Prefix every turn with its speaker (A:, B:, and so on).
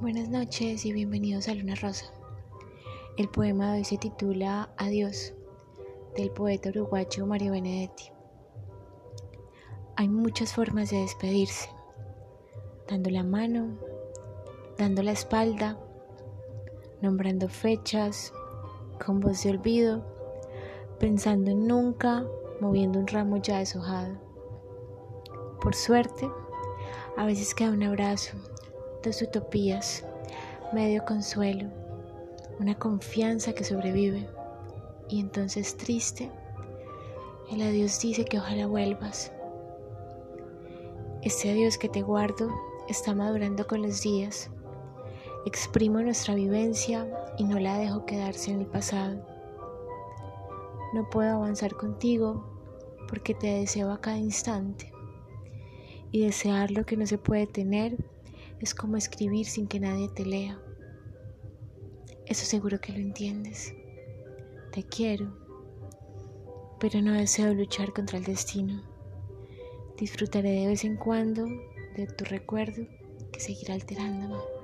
A: Buenas noches y bienvenidos a Luna Rosa. El poema de hoy se titula Adiós, del poeta uruguayo Mario Benedetti. Hay muchas formas de despedirse, dando la mano, dando la espalda, nombrando fechas, con voz de olvido, pensando en nunca, moviendo un ramo ya deshojado. Por suerte, a veces queda un abrazo, dos utopías, medio consuelo, una confianza que sobrevive. Y entonces triste, el adiós dice que ojalá vuelvas. Este adiós que te guardo está madurando con los días. Exprimo nuestra vivencia y no la dejo quedarse en el pasado. No puedo avanzar contigo porque te deseo a cada instante y desear lo que no se puede tener es como escribir sin que nadie te lea. Eso seguro que lo entiendes. Te quiero, pero no deseo luchar contra el destino. Disfrutaré de vez en cuando de tu recuerdo que seguirá alterándome.